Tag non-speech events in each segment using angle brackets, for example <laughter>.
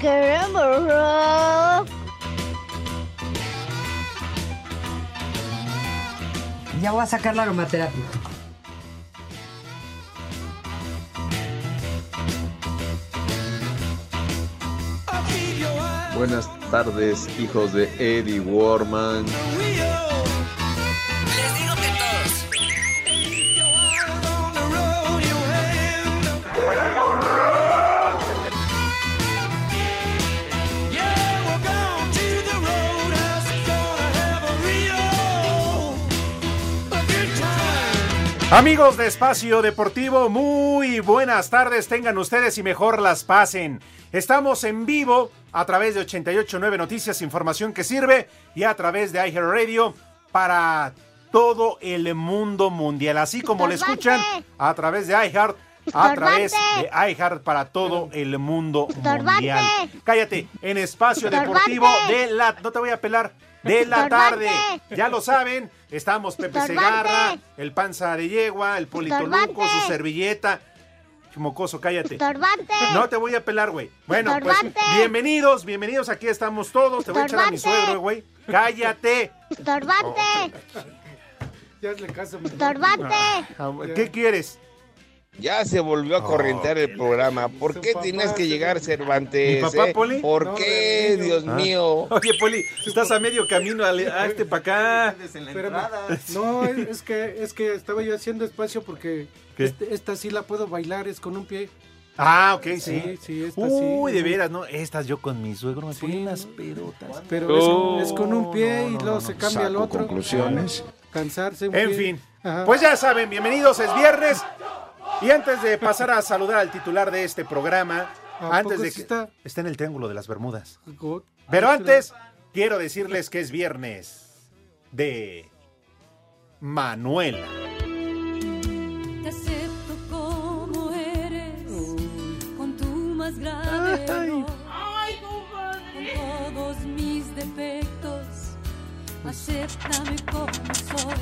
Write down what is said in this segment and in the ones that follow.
queremos rock. Ya voy a sacar la aromaterapia. Buenas tardes, hijos de Eddie Warman. Amigos de Espacio Deportivo, muy buenas tardes, tengan ustedes y mejor las pasen. Estamos en vivo a través de 889 Noticias, información que sirve y a través de iHeartRadio para todo el mundo mundial, así como le escuchan a través de iHeart, a través de iHeart para todo el mundo mundial. Cállate, en Espacio Deportivo de la no te voy a pelar de la tarde. Ya lo saben, estamos Pepe Segarra, el Panza de Yegua, el Polito Luco, su servilleta. Mocoso, cállate. No te voy a pelar, güey. Bueno, pues bienvenidos, bienvenidos. Aquí estamos todos. Te voy a echar a mi suegro, güey. Cállate. Estorbante, Ya le caso. mi- estorbante. Ah, ¿Qué quieres? Ya se volvió a correntear el programa. ¿Por qué papá tienes que llegar. Cervantes? ¿Mi papá, eh? Poli? ¿Por No, qué. Dios Ah. mío? Oye, Poli, estás a medio camino a, a este para acá. Espérame. <laughs> No, es, que es que estaba yo haciendo espacio porque este- esta sí la puedo bailar, es con un pie. Ah, ok, Sí, sí. sí, esta Uy, sí. de veras, ¿no? Estas yo con mi suegro me Sí, unas pedotas. Pero es, es con un pie no, y luego no, se cambia al otro. conclusiones. Cansarse un En pie. fin, Ajá. pues ya saben, bienvenidos, es viernes. Y antes de pasar a saludar al titular de este programa, ¿A antes de que está? está en el Triángulo de las Bermudas. Pero antes, quiero decirles que es viernes de Manuela. Te acepto como eres, con tu más grave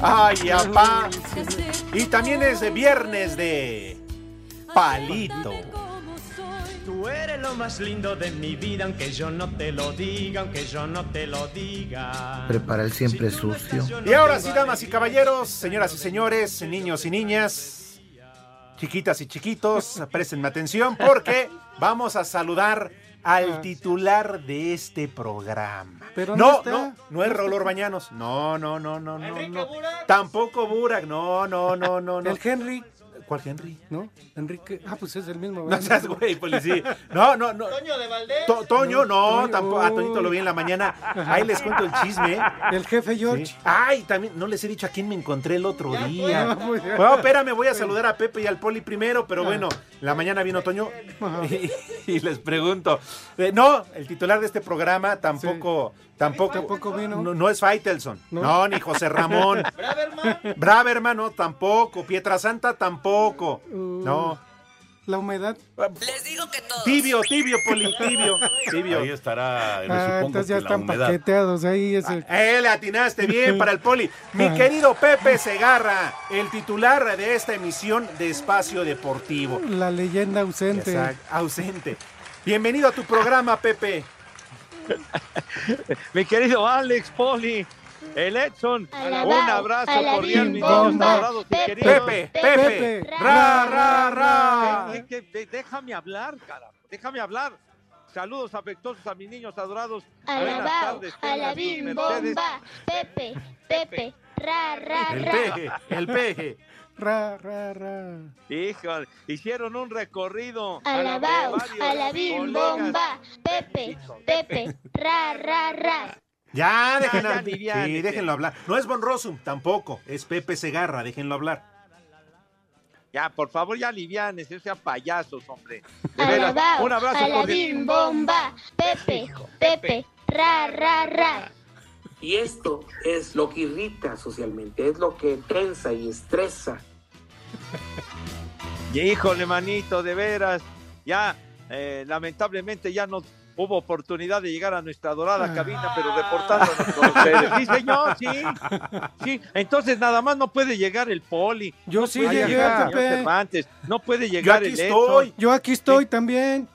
Ay, apá. Y también es de viernes de Palito. Tú eres lo más lindo de mi vida, aunque yo no te lo diga, aunque yo no te lo diga. Prepara el siempre sucio. Y ahora sí, damas y caballeros, señoras y señores, niños y niñas, chiquitas y chiquitos, prestenme atención porque vamos a saludar al titular de este programa. Pero no, no está. no, no es Raúl Orbañanos. No, no, no, no, no, no. Tampoco Burak. No, no, no, no, no. El Henry, ¿Cuál Henry? ¿no? Enrique. Ah, pues es el mismo. No seas güey, policía. No, no, no. Toño de Valdés. To- Toño, no, Toño, tampoco. A. Toñito lo vi en la mañana. Ahí les cuento el chisme. El jefe George. Sí. Ay, también, no les he dicho a quién me encontré el otro día. Ah, <laughs> muy bien. Bueno, espérame, voy a saludar a Pepe y al Poli primero, pero bueno, la mañana vino Toño <laughs> y les pregunto. eh, no, el titular de este programa tampoco, tampoco, Tampoco vino. No, no es Faitelson, no. No. ni José Ramón. <laughs> Braverman. Braverman, no, tampoco. Pietrasanta, tampoco. Uh. No. La humedad. Les digo que todos. Tibio, tibio, Poli, tibio, <laughs> tibio. Ahí estará, me Ah, supongo entonces ya que la están humedad. paqueteados ahí. Ese. Eh, le atinaste bien para el poli. <laughs> Mi Ajá. querido Pepe Segarra, el titular de esta emisión de Espacio Deportivo. La leyenda ausente. Exacto, ausente. Bienvenido a tu programa, Pepe. <laughs> Mi querido Alex Poli, el Edson, un abrazo cordial, mis niños adorados y Pepe, queridos. Pepe. Ra, ra, ra. Déjame hablar, carajo, déjame hablar. Saludos afectuosos a mis niños adorados. Buenas Alabao, bomba. Pepe, Pepe, ra, ra, El ra. peje, el peje. Ra, ra, ra. Híjole, hicieron un recorrido. Alabao, alabim, bomba. Pepe, Pepe, ra, ra, ra. Ya, déjenlo, Ya, sí, déjenlo hablar. No es Von Rossum, tampoco. Es Pepe Segarra, déjenlo hablar. Ya, por favor, ya alivianes, no sean payasos, hombre. De veras, Alabao, un abrazo alabim, bomba. Pepe, Pepe, ra, ra, ra. Y esto es lo que irrita socialmente, es lo que tensa y estresa. Y <laughs> híjole, manito, de veras, ya eh, lamentablemente ya no hubo oportunidad de llegar a nuestra dorada cabina, pero reportándonos con ustedes. Sí, señor, sí. Sí, entonces nada más no puede llegar el poli. Yo no sí puede llegué, llegar el Cervantes, no puede Yo llegar aquí el estoy. Edson. Yo aquí estoy también.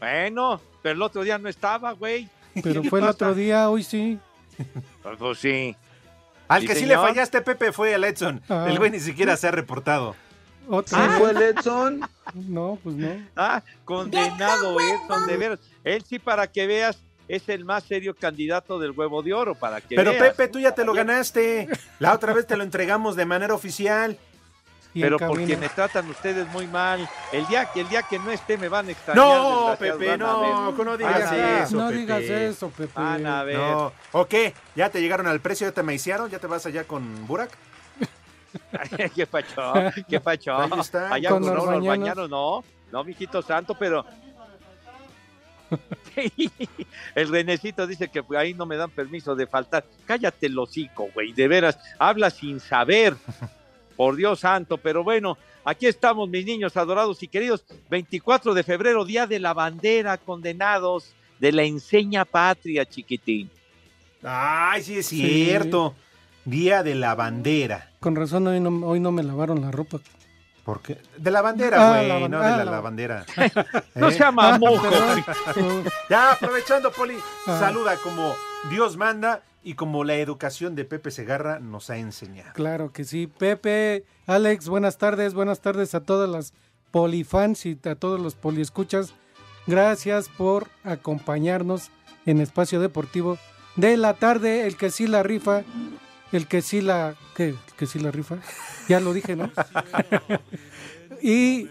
Bueno, pero el otro día no estaba, güey. Pero ¿Qué fue el otro día, hoy sí. Sí. Al que sí señor. le fallaste, Pepe, fue el Edson. Ah. El güey ni siquiera se ha reportado. ¿Otra ¿Sí vez? fue el Edson? <laughs> No, pues no. Ah, condenado Edson, de veras. Él sí, para que veas, es el más serio candidato del huevo de oro, para que Pero veas. Pepe, tú ya te lo ganaste. La otra vez te lo entregamos de manera oficial. Pero porque me tratan ustedes muy mal. El día que el día que no esté me van a extrañar. No, Pepe, no, no digas Van a ver. eso, No Pepe. digas eso, Pepe. Van a ver. No. ¿O qué? ¿Ya te llegaron al precio? ¿Ya te maiciaron? ¿Ya te vas allá con Burak? <laughs> qué pacho, qué pacho. Ahí está. Allá Con con, los no, los bañanos. bañanos, no. No, mijito santo, pero. <laughs> <laughs> El Renecito dice que ahí no me dan permiso de faltar. Cállate el hocico, güey, de veras. Habla sin saber. Por Dios santo, pero bueno, aquí estamos, mis niños adorados y queridos. 24 de febrero, Día de la Bandera, condenados de la enseña patria, chiquitín. Ay, sí es cierto. Día de la bandera. Con razón, hoy no, hoy no me lavaron la ropa. ¿Por qué? De la bandera, Ah, güey, no ah, de la, la- la bandera. <laughs> No ¿Eh? sea. Ya, aprovechando, Poli, Ah. saluda como Dios manda y como la educación de Pepe Segarra nos ha enseñado. Claro que sí. Pepe, Alex, buenas tardes. Buenas tardes a todas las polifans y a todos los poliescuchas. Gracias por acompañarnos en Espacio Deportivo de la tarde. El que sí la rifa, el que sí la... ¿Qué? ¿El que sí la rifa? Ya lo dije, ¿no? <laughs> y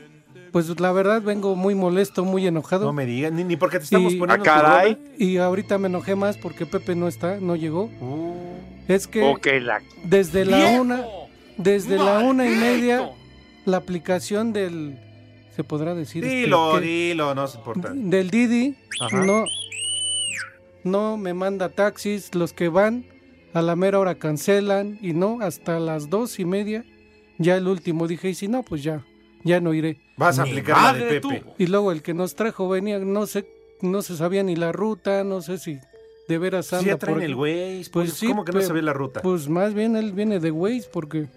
pues la verdad vengo muy molesto, muy enojado. No me digas, ni, ni porque te estamos Y- poniendo Ah, caray. Y ahorita me enojé más porque Pepe no está, no llegó. Es que la desde la ¡Viejo! una, desde la una y media, la aplicación del, se podrá decir, este, Dilo, dilo, no se importa. del Didi, Ajá. no, no me manda taxis, los que van a la mera hora cancelan y no, hasta las dos y media, ya el último dije, y si no, pues ya, ya no iré. Vas a aplicar la de Pepe. tú. Y luego el que nos trajo venía, no sé, no se sabía ni la ruta, no sé si de veras Sí, anda ya traen por el. Waze, Pues pues, sí, ¿cómo que no sabía la ruta? Pues más bien él viene de Waze porque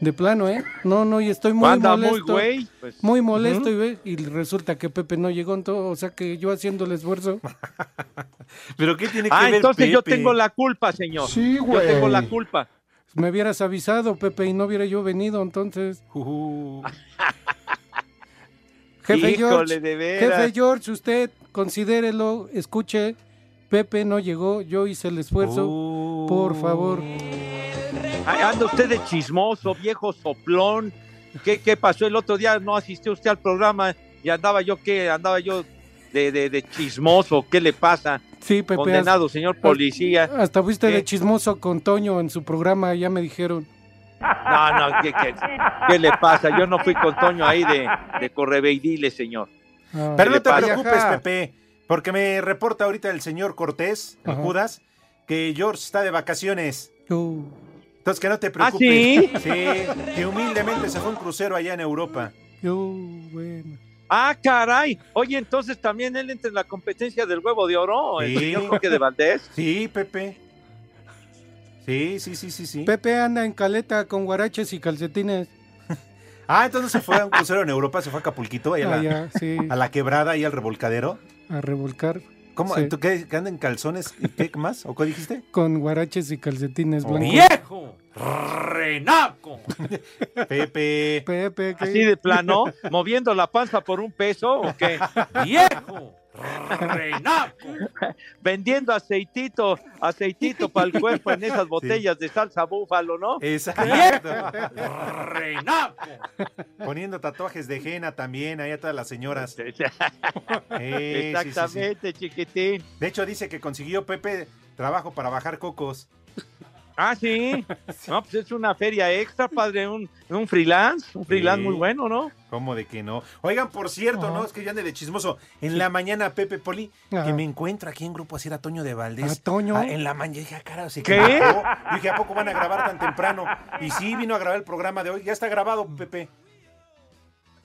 de plano, ¿eh? No, no, y estoy muy Anda muy molesto. güey, pues. muy molesto y ve, y resulta que Pepe no llegó en todo, o sea que yo haciendo el esfuerzo. <laughs> ¿Pero qué tiene que Ah, ver entonces yo tengo la culpa, señor. Sí, Yo güey. tengo la culpa. Me hubieras avisado, Pepe, y no hubiera yo venido, entonces. Ujú. <laughs> Jefe Híjole, George, de jefe George, usted considérelo, escuche, Pepe no llegó, yo hice el esfuerzo, Uh. por favor. Anda usted de chismoso, viejo soplón. ¿Qué, ¿Qué pasó el otro día? No asistió usted al programa y andaba yo, ¿qué? Andaba yo de, de, de chismoso. ¿Qué le pasa? Sí, Pepe. Condenado, señor policía. Hasta fuiste ¿Qué? de chismoso con Toño en su programa, ya me dijeron. No, no, ¿qué, qué, qué le pasa? Yo no fui con Toño ahí de, de correveidile, señor. Ah. Pero ¿Qué no te pasa? preocupes, Pepe, porque me reporta ahorita el señor Cortés, el Ajá. Judas, que George está de vacaciones. Uh, Entonces que no te ¿Ah, preocupes. sí? Sí, que humildemente se fue un crucero allá en Europa. uh, bueno. Ah, caray. Oye, entonces también él entra en la competencia del huevo de oro, el Sí. señor Jorge de Valdés. Sí, Pepe. Sí, sí, sí, sí, sí. Pepe anda en caleta con guaraches y calcetines. <laughs> Ah, entonces se fue a un crucero en Europa, se fue a Acapulquito, ahí a, la, ya, sí, a la quebrada y al revolcadero. a revolcar. ¿Cómo? Sí. ¿Tú qué? ¿Que anda en calzones? ¿Y qué más? ¿O qué dijiste? <laughs> Con guaraches y calcetines Oh. blancos. ¡Viejo! ¡Renaco! <laughs> Pepe. Pepe, ¿qué? Así de plano, moviendo la panza por un peso, ¿o qué? ¡Viejo! <laughs> ¡Renaco! Vendiendo aceitito, aceitito para el cuerpo en esas botellas de salsa búfalo, ¿no? Exacto. <laughs> ¡Renaco! Poniendo tatuajes de henna también ahí a todas las señoras. Eh, <laughs> sí, sí, sí. Exactamente, chiquitín. De hecho, dice que consiguió Pepe trabajo para bajar cocos. Ah, sí. No, pues es una feria extra, padre, un, un freelance, un freelance muy bueno, ¿no? ¿Cómo de que no? Oigan, por cierto, Ajá. ¿no? Es que yo ande de chismoso. En la mañana, Pepe Poli, Ajá. que me encuentro aquí en grupo así era Toño de Valdés. ¿A Toño? Ah, en la mañana, dije, ah, cara, se ¿Qué? equivocó. Dije, ¿a poco van a grabar tan temprano? Y sí, vino a grabar el programa de hoy. Ya está grabado, Pepe.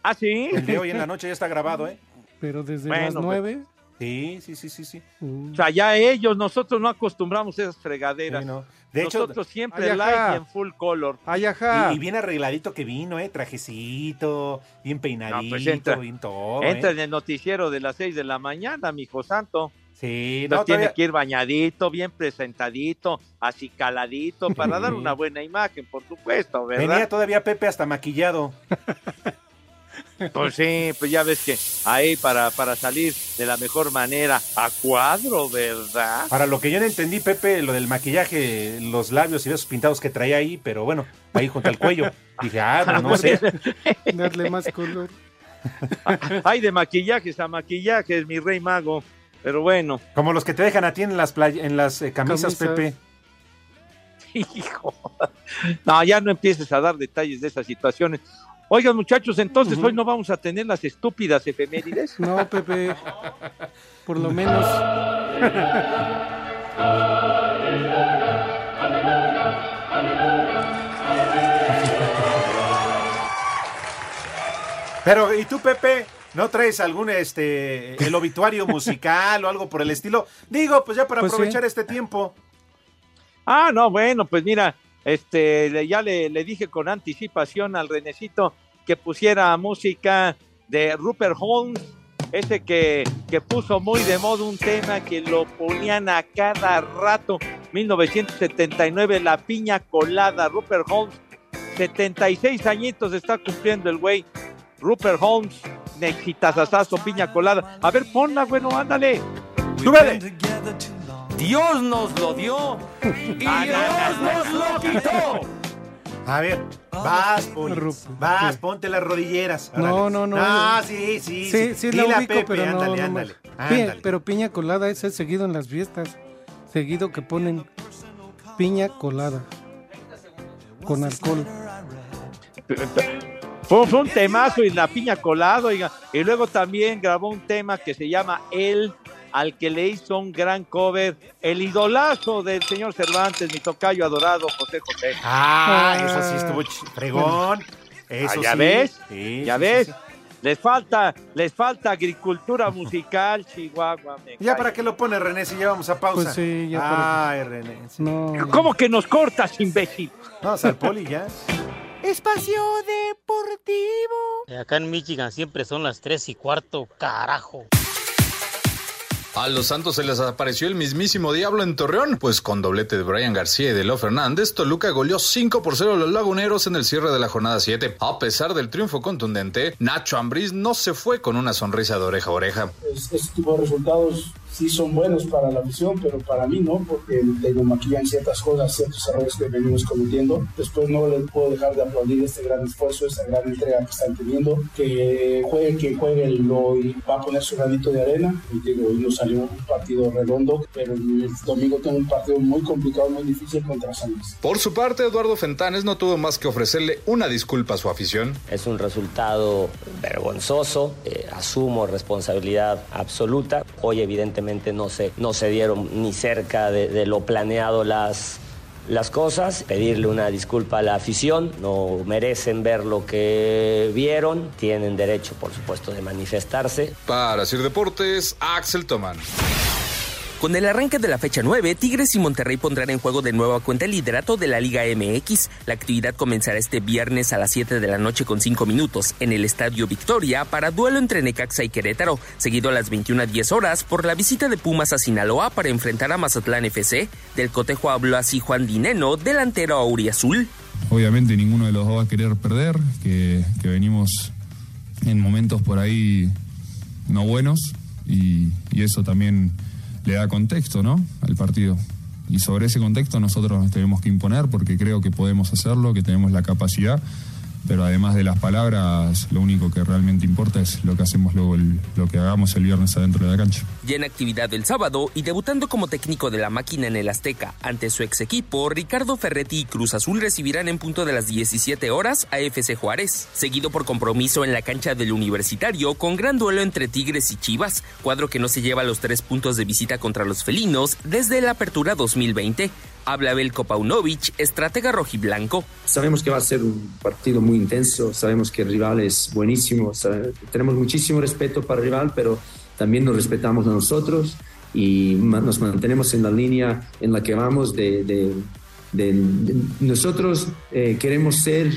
¿Ah, sí? El de hoy en la noche ya está grabado, ¿eh? Pero desde Bueno, las pues- nueve. Sí, sí, sí, sí, sí. uh, O sea, ya ellos, nosotros no acostumbramos esas fregaderas. Sí, no. De hecho, nosotros siempre Ay, light ajá. y en full color. Ay, ajá. y, y bien arregladito que vino, ¿eh? Trajecito, bien peinadito, No, pues entra- bien todo. Entra ¿eh? en el noticiero de las 6 de la mañana, mi hijo santo. Sí, no, tiene todavía- que ir bañadito, bien presentadito, acicaladito, para dar <laughs> una buena imagen, por supuesto, ¿verdad? Venía todavía Pepe hasta maquillado. <laughs> Pues sí, pues ya ves que ahí para, para salir de la mejor manera, a cuadro, ¿verdad? Para lo que yo no entendí, Pepe, lo del maquillaje, los labios y besos pintados que traía ahí, pero bueno, ahí junto al cuello. Dije, ah, pues no sé. <laughs> darle más color. Hay de maquillajes a maquillajes, mi rey mago. Pero bueno, Como los que te dejan a ti en las, play- en las eh, camisas, Camisas. Pepe. <laughs> hijo. No, ya no empieces a dar detalles de esas situaciones. Oigan, muchachos, entonces hoy no vamos a tener las estúpidas efemérides. No, Pepe. Por lo menos. Pero, ¿y tú, Pepe? ¿No traes algún, este, el obituario musical o algo por el estilo? Digo, pues ya para Pues sí. aprovechar este tiempo. Ah, no, bueno, pues mira, este, ya le, le dije con anticipación al Renecito que pusiera música de Rupert Holmes, ese que, que puso muy de moda un tema que lo ponían a cada rato, 1979, La Piña Colada, Rupert Holmes, 76 añitos está cumpliendo el güey, Rupert Holmes, Nexitazazazo, Piña Colada. A ver, ponla, bueno, ándale. ¡Súbele! Dios nos lo dio y Dios nos lo quitó. A ver, vas, Poli, vas, ponte las rodilleras. No, no, no. Ah, sí, sí, Sí, sí, la Dile a ubico, Pepe, pero no, ándale, no ándale, ándale. pero piña colada, ese es seguido en las fiestas. Seguido que ponen piña colada. Con alcohol. Fue, fue un temazo y la piña colado, oiga. Y luego también grabó un tema que se llama El, al que le hizo un gran cover, el idolazo del señor Cervantes, mi tocayo adorado, José José. Ah, Ah. eso sí estuvo fregón. Eso Ah, ¿ya sí. ves? Sí, ya sí, ves, sí, sí. les falta, les falta agricultura musical, <laughs> Chihuahua. ¿Ya para qué lo pone René si ya vamos a pausa? Pues sí, ya para Ay, René. sí. No. ¿Cómo que nos cortas, imbécil? Vamos al poli ya. <laughs> Espacio Deportivo. Acá en Michigan siempre son las 3 y cuarto, carajo. A los Santos se les apareció el mismísimo diablo en Torreón, pues con doblete de Brian García y de Leo Fernández, Toluca goleó 5 por 0 a los laguneros en el cierre de la jornada 7. A pesar del triunfo contundente, Nacho Ambriz no se fue con una sonrisa de oreja a oreja. Es- Este resultados sí son buenos para la afición, pero para mí no, porque te maquillan ciertas cosas, ciertos errores que venimos cometiendo. Después no les puedo dejar de aplaudir este gran esfuerzo, esta gran entrega que están teniendo. Que juegue quien juegue, lo va a poner su granito de arena. Y digo, hoy nos salió un partido redondo, pero el domingo tengo un partido muy complicado, muy difícil contra San Luis. Por su parte, Eduardo Fentanes no tuvo más que ofrecerle una disculpa a su afición. Es un resultado vergonzoso, eh, asumo responsabilidad absoluta. Hoy evidentemente no se, no se dieron ni cerca de, lo planeado las, las cosas. Pedirle una disculpa a la afición, no merecen ver lo que vieron, tienen derecho por supuesto de manifestarse. Para Sir Deportes, Axel Toman. Con el arranque de la fecha 9, Tigres y Monterrey pondrán en juego de nueva cuenta el liderato de la Liga MX. La actividad comenzará este viernes a las 7 de la noche con 5 minutos en el Estadio Victoria para duelo entre Necaxa y Querétaro, seguido a las 21 a 10 horas por la visita de Pumas a Sinaloa para enfrentar a Mazatlán FC. Del cotejo habló así Juan Dineno, delantero auriazul. Obviamente ninguno de los dos va a querer perder, que, venimos en momentos por ahí no buenos y eso también le da contexto ¿no? al partido. Y sobre ese contexto nosotros nos tenemos que imponer porque creo que podemos hacerlo, que tenemos la capacidad pero además de las palabras, lo único que realmente importa es lo que hacemos luego, el- lo que hagamos el viernes adentro de la cancha. Ya en actividad el sábado y debutando como técnico de la máquina en el Azteca ante su ex equipo, Ricardo Ferretti y Cruz Azul recibirán en punto de las 17 horas a FC Juárez, seguido por compromiso en la cancha del Universitario con gran duelo entre Tigres y Chivas, cuadro que no se lleva los tres puntos de visita contra los felinos desde la apertura 2020. Habla Belko Paunovic, estratega rojiblanco. Sabemos que va a ser un partido muy intenso, sabemos que el rival es buenísimo, tenemos muchísimo respeto para el rival, pero también nos respetamos a nosotros y nos mantenemos en la línea en la que vamos de- nosotros eh, queremos ser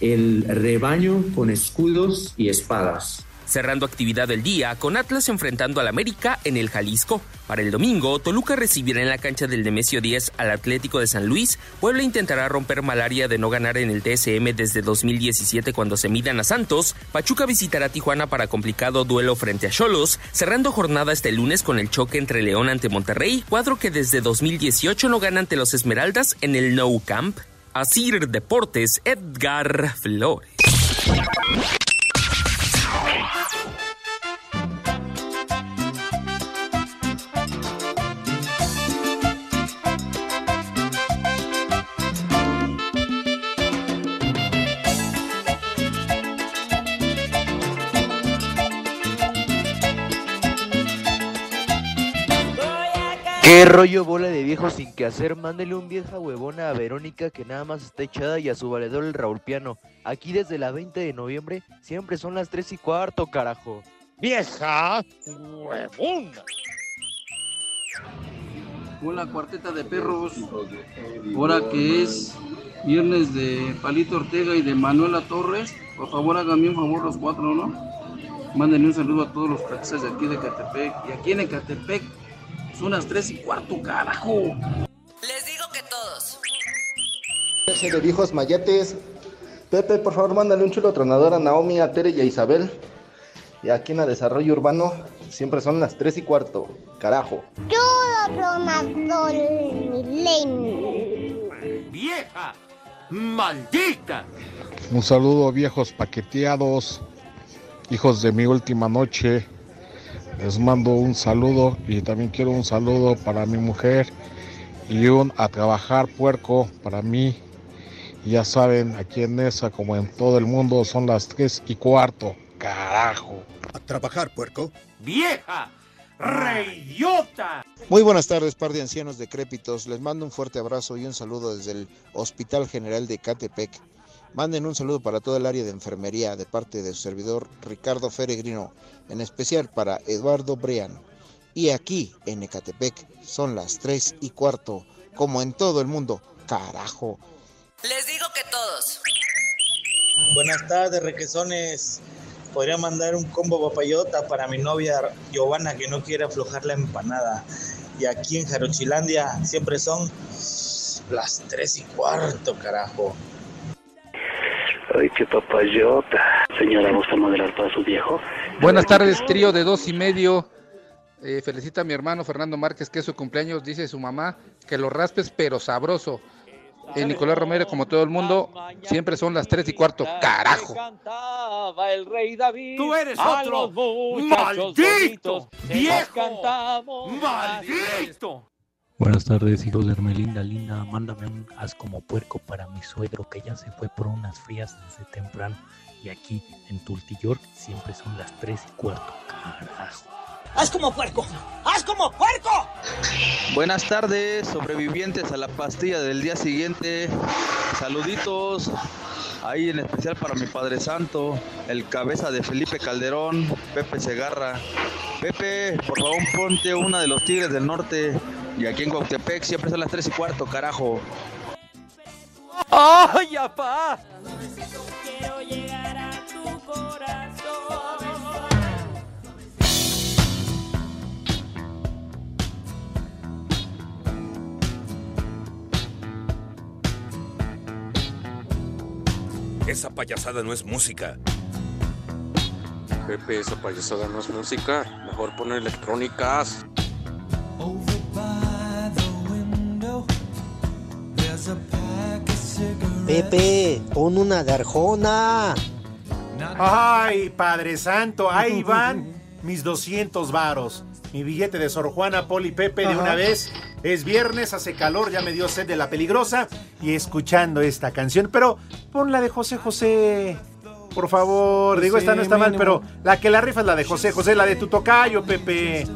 el rebaño con escudos y espadas. Cerrando actividad del día con Atlas enfrentando al América en el Jalisco. Para el domingo, Toluca recibirá en la cancha del Nemesio 10 al Atlético de San Luis. Puebla intentará romper malaria de no ganar en el TSM desde 2017 cuando se midan a Santos. Pachuca visitará Tijuana para complicado duelo frente a Cholos, cerrando jornada este lunes con el choque entre León ante Monterrey, cuadro que desde 2018 no gana ante los Esmeraldas en el No Camp. Asir Deportes, Edgar Flores. ¿Qué rollo bola de viejo sin que hacer? Mándele un vieja huevona a Verónica que nada más está echada y a su valedor el Raúl Piano. Aquí desde la 20 de noviembre siempre son las 3 y cuarto, carajo. ¡Vieja huevona! Hola, cuarteta de perros. Ahora que es viernes de Palito Ortega y de Manuela Torres, por favor háganme un favor los cuatro, ¿no? Mándenle un saludo a todos los taxistas de aquí de Catepec. Y aquí en Ecatepec son las tres y cuarto, carajo. Les digo que todos. de viejos mayates. Pepe, por favor, mándale un chulo tronador a Naomi, a Tere y a Isabel. Y aquí en la Desarrollo Urbano siempre son las 3 y cuarto. Carajo. Yo tronador Milenio. ¡Vieja! ¡Maldita! Un saludo viejos paqueteados, hijos de mi última noche. Les mando un saludo y también quiero un saludo para mi mujer y un a trabajar puerco para mí. Y ya saben, aquí en esa como en todo el mundo son las tres y cuarto. Carajo. A trabajar, puerco. ¡Vieja! ¡Reidiota! Muy buenas tardes, par de ancianos decrépitos. Les mando un fuerte abrazo y un saludo desde el Hospital General de Catepec. Manden un saludo para todo el área de enfermería de parte de su servidor Ricardo Feregrino, en especial para Eduardo Brean. Y aquí en Ecatepec son las 3 y cuarto, como en todo el mundo. Carajo. Les digo que todos. Buenas tardes, requesones. Podría mandar un combo papayota para mi novia Giovanna que no quiere aflojar la empanada. Y aquí en Jarochilandia siempre son las tres y cuarto, carajo. Ay, qué papayota. Señora, ¿gusta modelar para su viejo? Buenas tardes, trío de dos y medio. Eh, felicita a mi hermano Fernando Márquez que es su cumpleaños. Dice su mamá que lo raspes, pero sabroso. Eh, Nicolás Romero, como todo el mundo, siempre son las tres y cuarto. ¡Carajo! Cantaba el rey David. Tú eres otro maldito, viejo. ¡Maldito! Buenas tardes, hijos de Hermelinda Linda. Mándame un haz como puerco para mi suegro que ya se fue por unas frías desde temprano. Y aquí en Tultiyork siempre son las tres y cuarto. Carajo. ¡Haz como puerco! ¡Haz como puerco! Buenas tardes, sobrevivientes a la pastilla del día siguiente. Saluditos. Ahí en especial para mi Padre Santo, el cabeza de Felipe Calderón, Pepe Segarra. Pepe, por favor ponte una de los Tigres del Norte. Y aquí en Cuautepec siempre son las 3 y cuarto, carajo. ¡Ay, apá! Quiero llegar a tu corazón. Esa payasada no es música. Pepe, esa payasada no es música. Mejor poner electrónicas. Pepe, pon una garjona. Ay, Padre Santo, ahí <laughs> van mis 200 varos. Mi billete de Sor Juana, Poli Pepe de Ajá. una vez. Es viernes, hace calor, ya me dio sed de la peligrosa. Y escuchando esta canción. Pero pon la de José José. Por favor, digo, esta no está mal, pero la que la rifa es la de José José, la de tu tocayo, Pepe.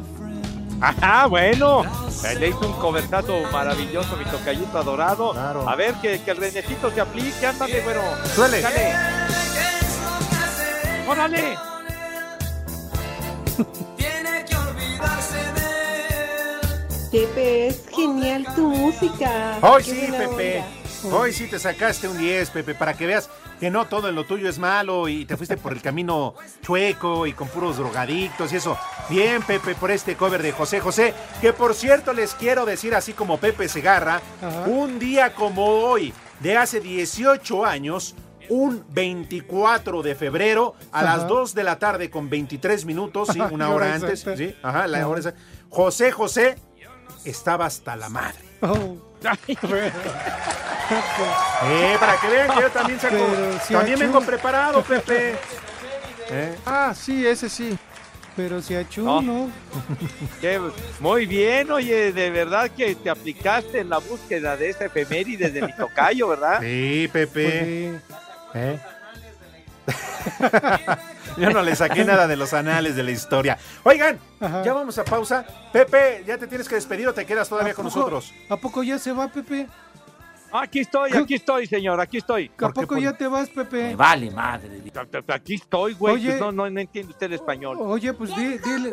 Ajá, bueno. Eh, Le hizo un cobertazo maravilloso, mi tocayito adorado. A ver, que, que el renecito se aplique, ándale, bueno. Suele. Dale. ¡Órale! Tiene que olvidarse de Pepe, es genial tu música. Hoy Qué sí, Pepe. onda. Hoy sí te sacaste un 10, Pepe, para que veas que no todo en lo tuyo es malo y te fuiste por el camino chueco y con puros drogadictos y eso. Bien, Pepe, por este cover de José José, que por cierto les quiero decir así como Pepe Segarra, Ajá. un día como hoy, de hace 18 años, un 24 de febrero a Ajá. las 2 de la tarde con 23 minutos, sí, una <laughs> ¿Qué hora antes, sí, ajá, la hora exacta. José José estaba hasta la madre. Oh. <laughs> <laughs> Eh, para que vean que yo también saco. Si también vengo preparado, Pepe. <laughs> ¿Eh? Ah, sí, ese sí. Pero si a Chu, No. no. <laughs> Qué- muy bien, oye, de verdad que te aplicaste en la búsqueda de esa efeméride de mi tocayo, ¿verdad? <laughs> Sí, Pepe. Pues ¿Eh? Yo no le saqué nada de los anales de la historia. Oigan, Ajá. ya vamos a pausa. Pepe, ¿ya te tienes que despedir o te quedas todavía ¿A con nosotros? ¿A poco ya se va, Pepe? Aquí estoy, aquí estoy, señor, aquí estoy. ¿A poco ya te vas, Pepe? vale madre. Aquí estoy, güey. Oye. pues no, no, no entiende usted el español. Oye, pues di- dile,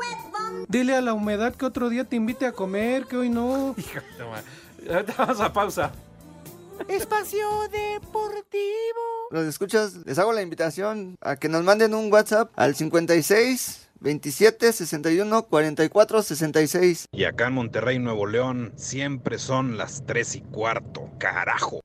dile a la humedad que otro día te invite a comer, que hoy no. <laughs> Ahorita Vamos a pausa. Espacio Deportivo. Los escuchas, les hago la invitación a que nos manden un WhatsApp al 56 27 61 44 66. Y acá en Monterrey, Nuevo León, siempre son las tres y cuarto, carajo.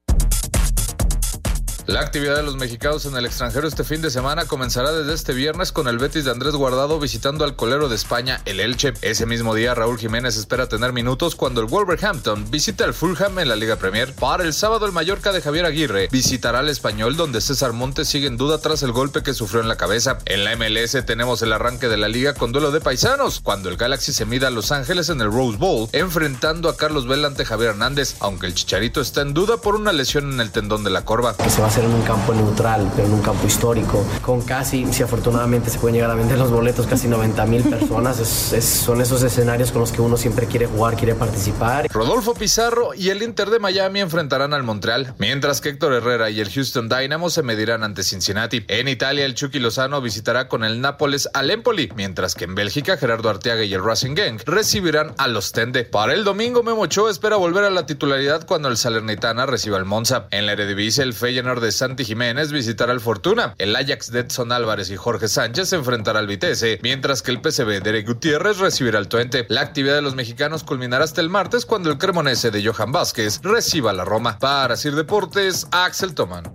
La actividad de los mexicanos en el extranjero este fin de semana comenzará desde este viernes con el Betis de Andrés Guardado visitando al colero de España, el Elche. Ese mismo día, Raúl Jiménez espera tener minutos cuando el Wolverhampton visita al Fulham en la Liga Premier. Para el sábado, el Mallorca de Javier Aguirre visitará al Español, donde César Montes sigue en duda tras el golpe que sufrió en la cabeza. En la MLS tenemos el arranque de la liga con duelo de paisanos, cuando el Galaxy se mida a Los Ángeles en el Rose Bowl, enfrentando a Carlos Vela ante Javier Hernández, aunque el Chicharito está en duda por una lesión en el tendón de la corva. Hacer en un campo neutral, pero en un campo histórico, con casi, si afortunadamente se pueden llegar a vender los boletos, casi 90 mil personas. Son esos escenarios con los que uno siempre quiere jugar, quiere participar. Rodolfo Pizarro y el Inter de Miami enfrentarán al Montreal, mientras que Héctor Herrera y el Houston Dynamo se medirán ante Cincinnati. En Italia, el Chucky Lozano visitará con el Nápoles al Empoli, mientras que en Bélgica, Gerardo Arteaga y el Racing Gang recibirán a los Tende. Para el domingo, Memo Ochoa espera volver a la titularidad cuando el Salernitana reciba al Monza. En la Eredivisie, el Feyenoord de Santi Jiménez visitará al Fortuna. El Ajax de Edson Álvarez y Jorge Sánchez se enfrentará al Vitesse, mientras que el PSV de Eric Gutiérrez recibirá al Twente. La actividad de los mexicanos culminará hasta el martes cuando el Cremonese de Johan Vázquez reciba la Roma. Para Sir Deportes, Axel Toman.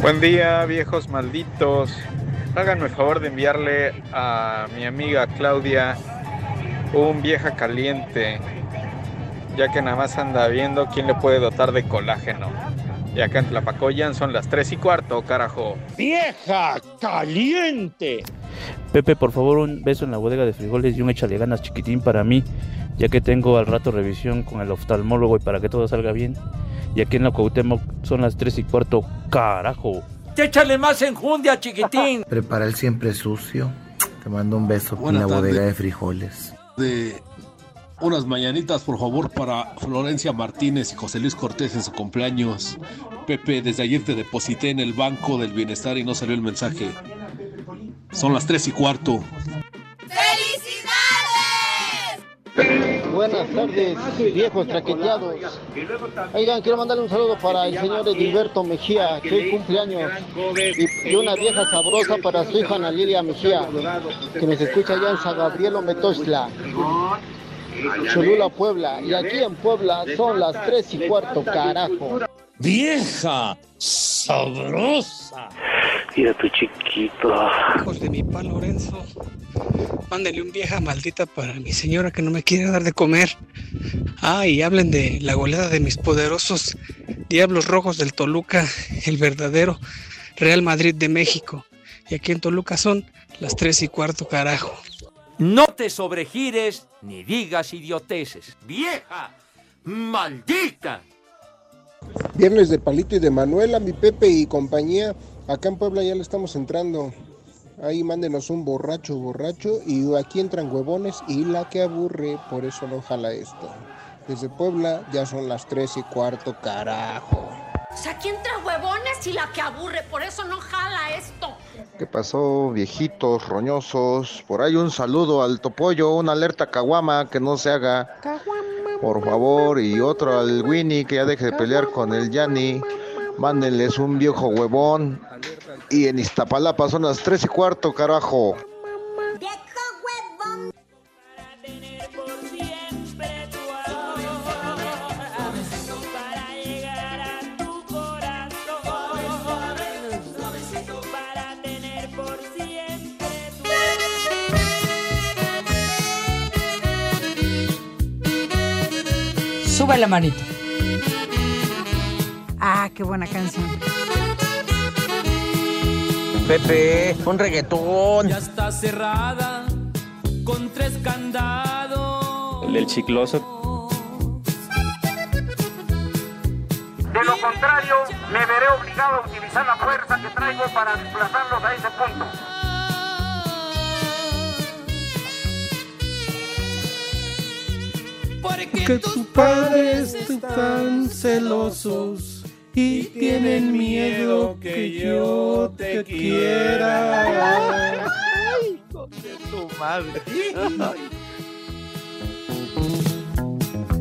Buen día, viejos malditos. Háganme el favor de enviarle a mi amiga Claudia un vieja caliente, ya que nada más anda viendo quién le puede dotar de colágeno. Y acá en Tlapacoyan son las 3 y cuarto, carajo. ¡Vieja caliente! Pepe, por favor, un beso en la bodega de frijoles y un échale ganas chiquitín para mí, ya que tengo al rato revisión con el oftalmólogo y para que todo salga bien. Y aquí en la Cuauhtémoc son las 3 y cuarto, carajo. Échale más enjundia, chiquitín. <laughs> Prepara el siempre sucio. Te mando un beso en la bodega de frijoles. De unas mañanitas, por favor, para Florencia Martínez y José Luis Cortés en su cumpleaños. Pepe, desde ayer te deposité en el Banco del Bienestar y no salió el mensaje. Son las tres y cuarto. Buenas tardes, viejos traqueteados. Oigan, quiero mandarle un saludo para el señor Edilberto Mejía, que hoy cumpleaños, y, una vieja sabrosa para su hija Ana Mejía, que nos escucha allá en San Gabriel Metosla, Cholula, Puebla. Y aquí en Puebla son las tres y cuarto, carajo. ¡Vieja sabrosa. Mira tu chiquito. Hijos de mi pa Lorenzo, mándele un vieja maldita para mi señora que no me quiere dar de comer. Ah, y hablen de la goleada de mis poderosos Diablos Rojos del Toluca, el verdadero Real Madrid de México. Y aquí en Toluca son las tres y cuarto, carajo. No te sobregires ni digas idioteces. ¡Vieja! ¡Maldita! Viernes de Palito y de Manuela, mi Pepe y compañía. Acá en Puebla ya le estamos entrando. Ahí mándenos un borracho, borracho. Y aquí entran huevones y la que aburre, por eso no jala esto. Desde Puebla ya son las tres y cuarto, carajo. O sea, aquí entra huevones y la que aburre, por eso no jala esto. ¿Qué pasó, viejitos, roñosos? Por ahí un saludo al Topollo, una alerta Caguama que no se haga. Por favor, y otro al Winnie que ya deje de pelear con el Yanni. Mándenles un viejo huevón. Y en Iztapalapa son las tres y cuarto, carajo. Sube la manito. Ah, qué buena canción. Pepe, un reggaetón. Ya está cerrada con tres candados. El del chicloso. De lo contrario, me veré obligado a utilizar la fuerza que traigo para desplazarlos a ese punto. Que tus padres están celosos y tienen miedo que yo te quiera. tu madre.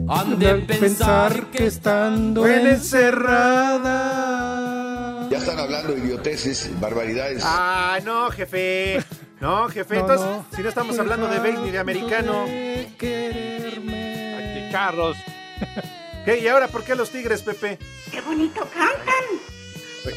Han de pensar que estando encerrada. Ya están hablando de idioteces, barbaridades. Ah, no, jefe. No, jefe. <laughs> No, Entonces, no. si no estamos hablando de base ni de americano. Quererme. Charros. <laughs> ¿Qué? ¿Y ahora por qué los tigres, Pepe? ¡Qué bonito cantan!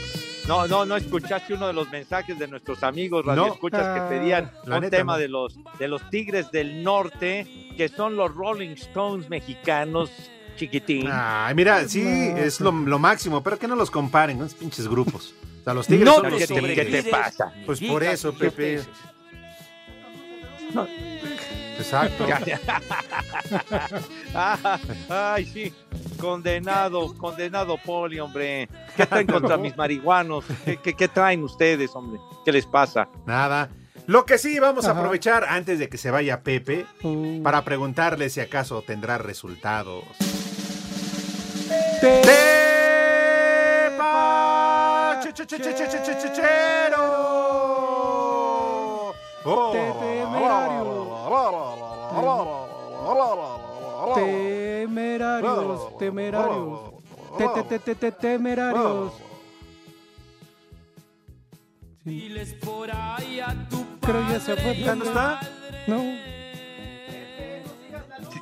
No, no, no escuchaste uno de los mensajes de nuestros amigos No. radioescuchas Ah, que pedían la un neta, tema no. de los de los Tigres del Norte, que son los Rolling Stones mexicanos, chiquitín. Ay, mira, sí, No, es lo, lo máximo, pero que no los comparen con esos pinches grupos. O sea, los tigres No son te los ¿Qué te, tigres. qué te pasa? Pues por eso, Pepe. idioteces. Exacto. Ya, ya. <laughs> Ah, Ay, sí. Condenado, condenado Poli, hombre. ¿Qué traen <laughs> contra mis marihuanos? ¿Qué, qué, qué traen ustedes, hombre? ¿Qué les pasa? Nada. Lo que sí, vamos a aprovechar antes de que se vaya Pepe Uh, para preguntarle si acaso tendrá resultados. Temerarios, temerarios. Te, te, te, temerarios. Diles por ahí a tu ya se fue. No está? No.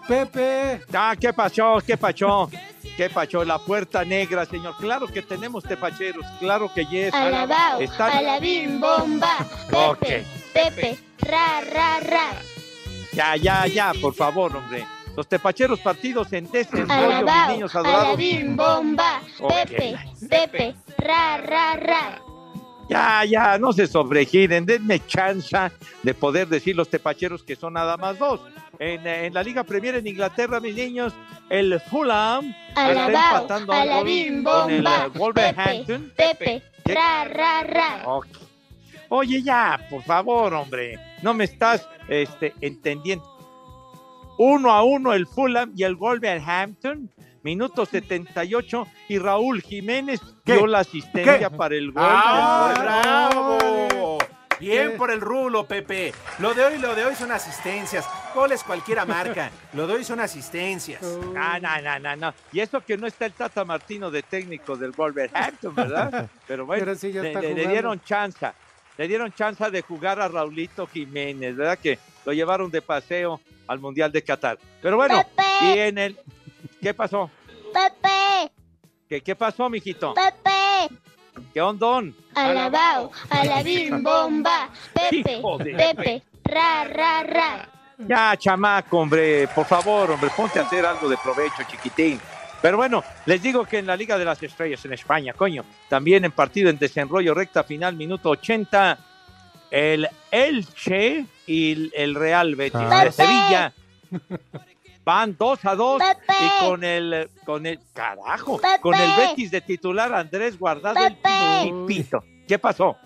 Pepe. Ah, qué pachó, qué pachó. ¿Qué pacho? La puerta negra, señor. Claro que tenemos tepacheros, claro que yes. Alabao, Están... alabim, bomba. Pepe, okay. Pepe, ra, ra, ra. Ya, ya, ya, por favor, hombre. Los tepacheros partidos en Alabao, niños adorados. bomba. Pepe, Pepe, ra, ra, ra. Ya, ya, no se sobregiren, denme chance de poder decir los tepacheros que son nada más dos. En, en la Liga Premier en Inglaterra, mis niños, el Fulham está Alabao, empatando a alabim, con el bomba, Wolverhampton. Pepe, Pepe, ra, ra, ra. Ok. Oye, ya, por favor, hombre, no me estás este, entendiendo. Uno a uno el Fulham y el Wolverhampton, minuto 78, y Raúl Jiménez ¿Qué? dio la asistencia ¿Qué? para el gol. ¡Ah, bravo! Bien por el rulo, Pepe. Lo de hoy, lo de hoy son asistencias. Goles cualquiera marca. <laughs> Lo de hoy son asistencias. Ah, no, no, no, no. Y eso que no está el Tata Martino de técnico del Wolverhampton, ¿verdad? <laughs> Pero bueno, Pero sí ya le, está le- le jugando. dieron chance. Le dieron chance de jugar a Raulito Jiménez, ¿verdad? Que lo llevaron de paseo al Mundial de Qatar. Pero bueno, Pepe. y en el... ¿Qué pasó? Pepe, ¿Qué, qué pasó, mijito? Pepe, ¿Qué ondón? Alabao, alabim, bomba. Pepe, Pepe, ra, ra, ra. Ya, chamaco, hombre, por favor, hombre, ponte a hacer algo de provecho, chiquitín. Pero bueno, les digo que en la Liga de las Estrellas en España, coño, también en partido en desenrollo, recta final, minuto 80, el Elche y el- Real Betis Ah. de Sevilla van 2 a 2 Pepe. y con el, con el, carajo, Pepe. con el Betis de titular Andrés Guardado el Pipito. ¿Qué pasó?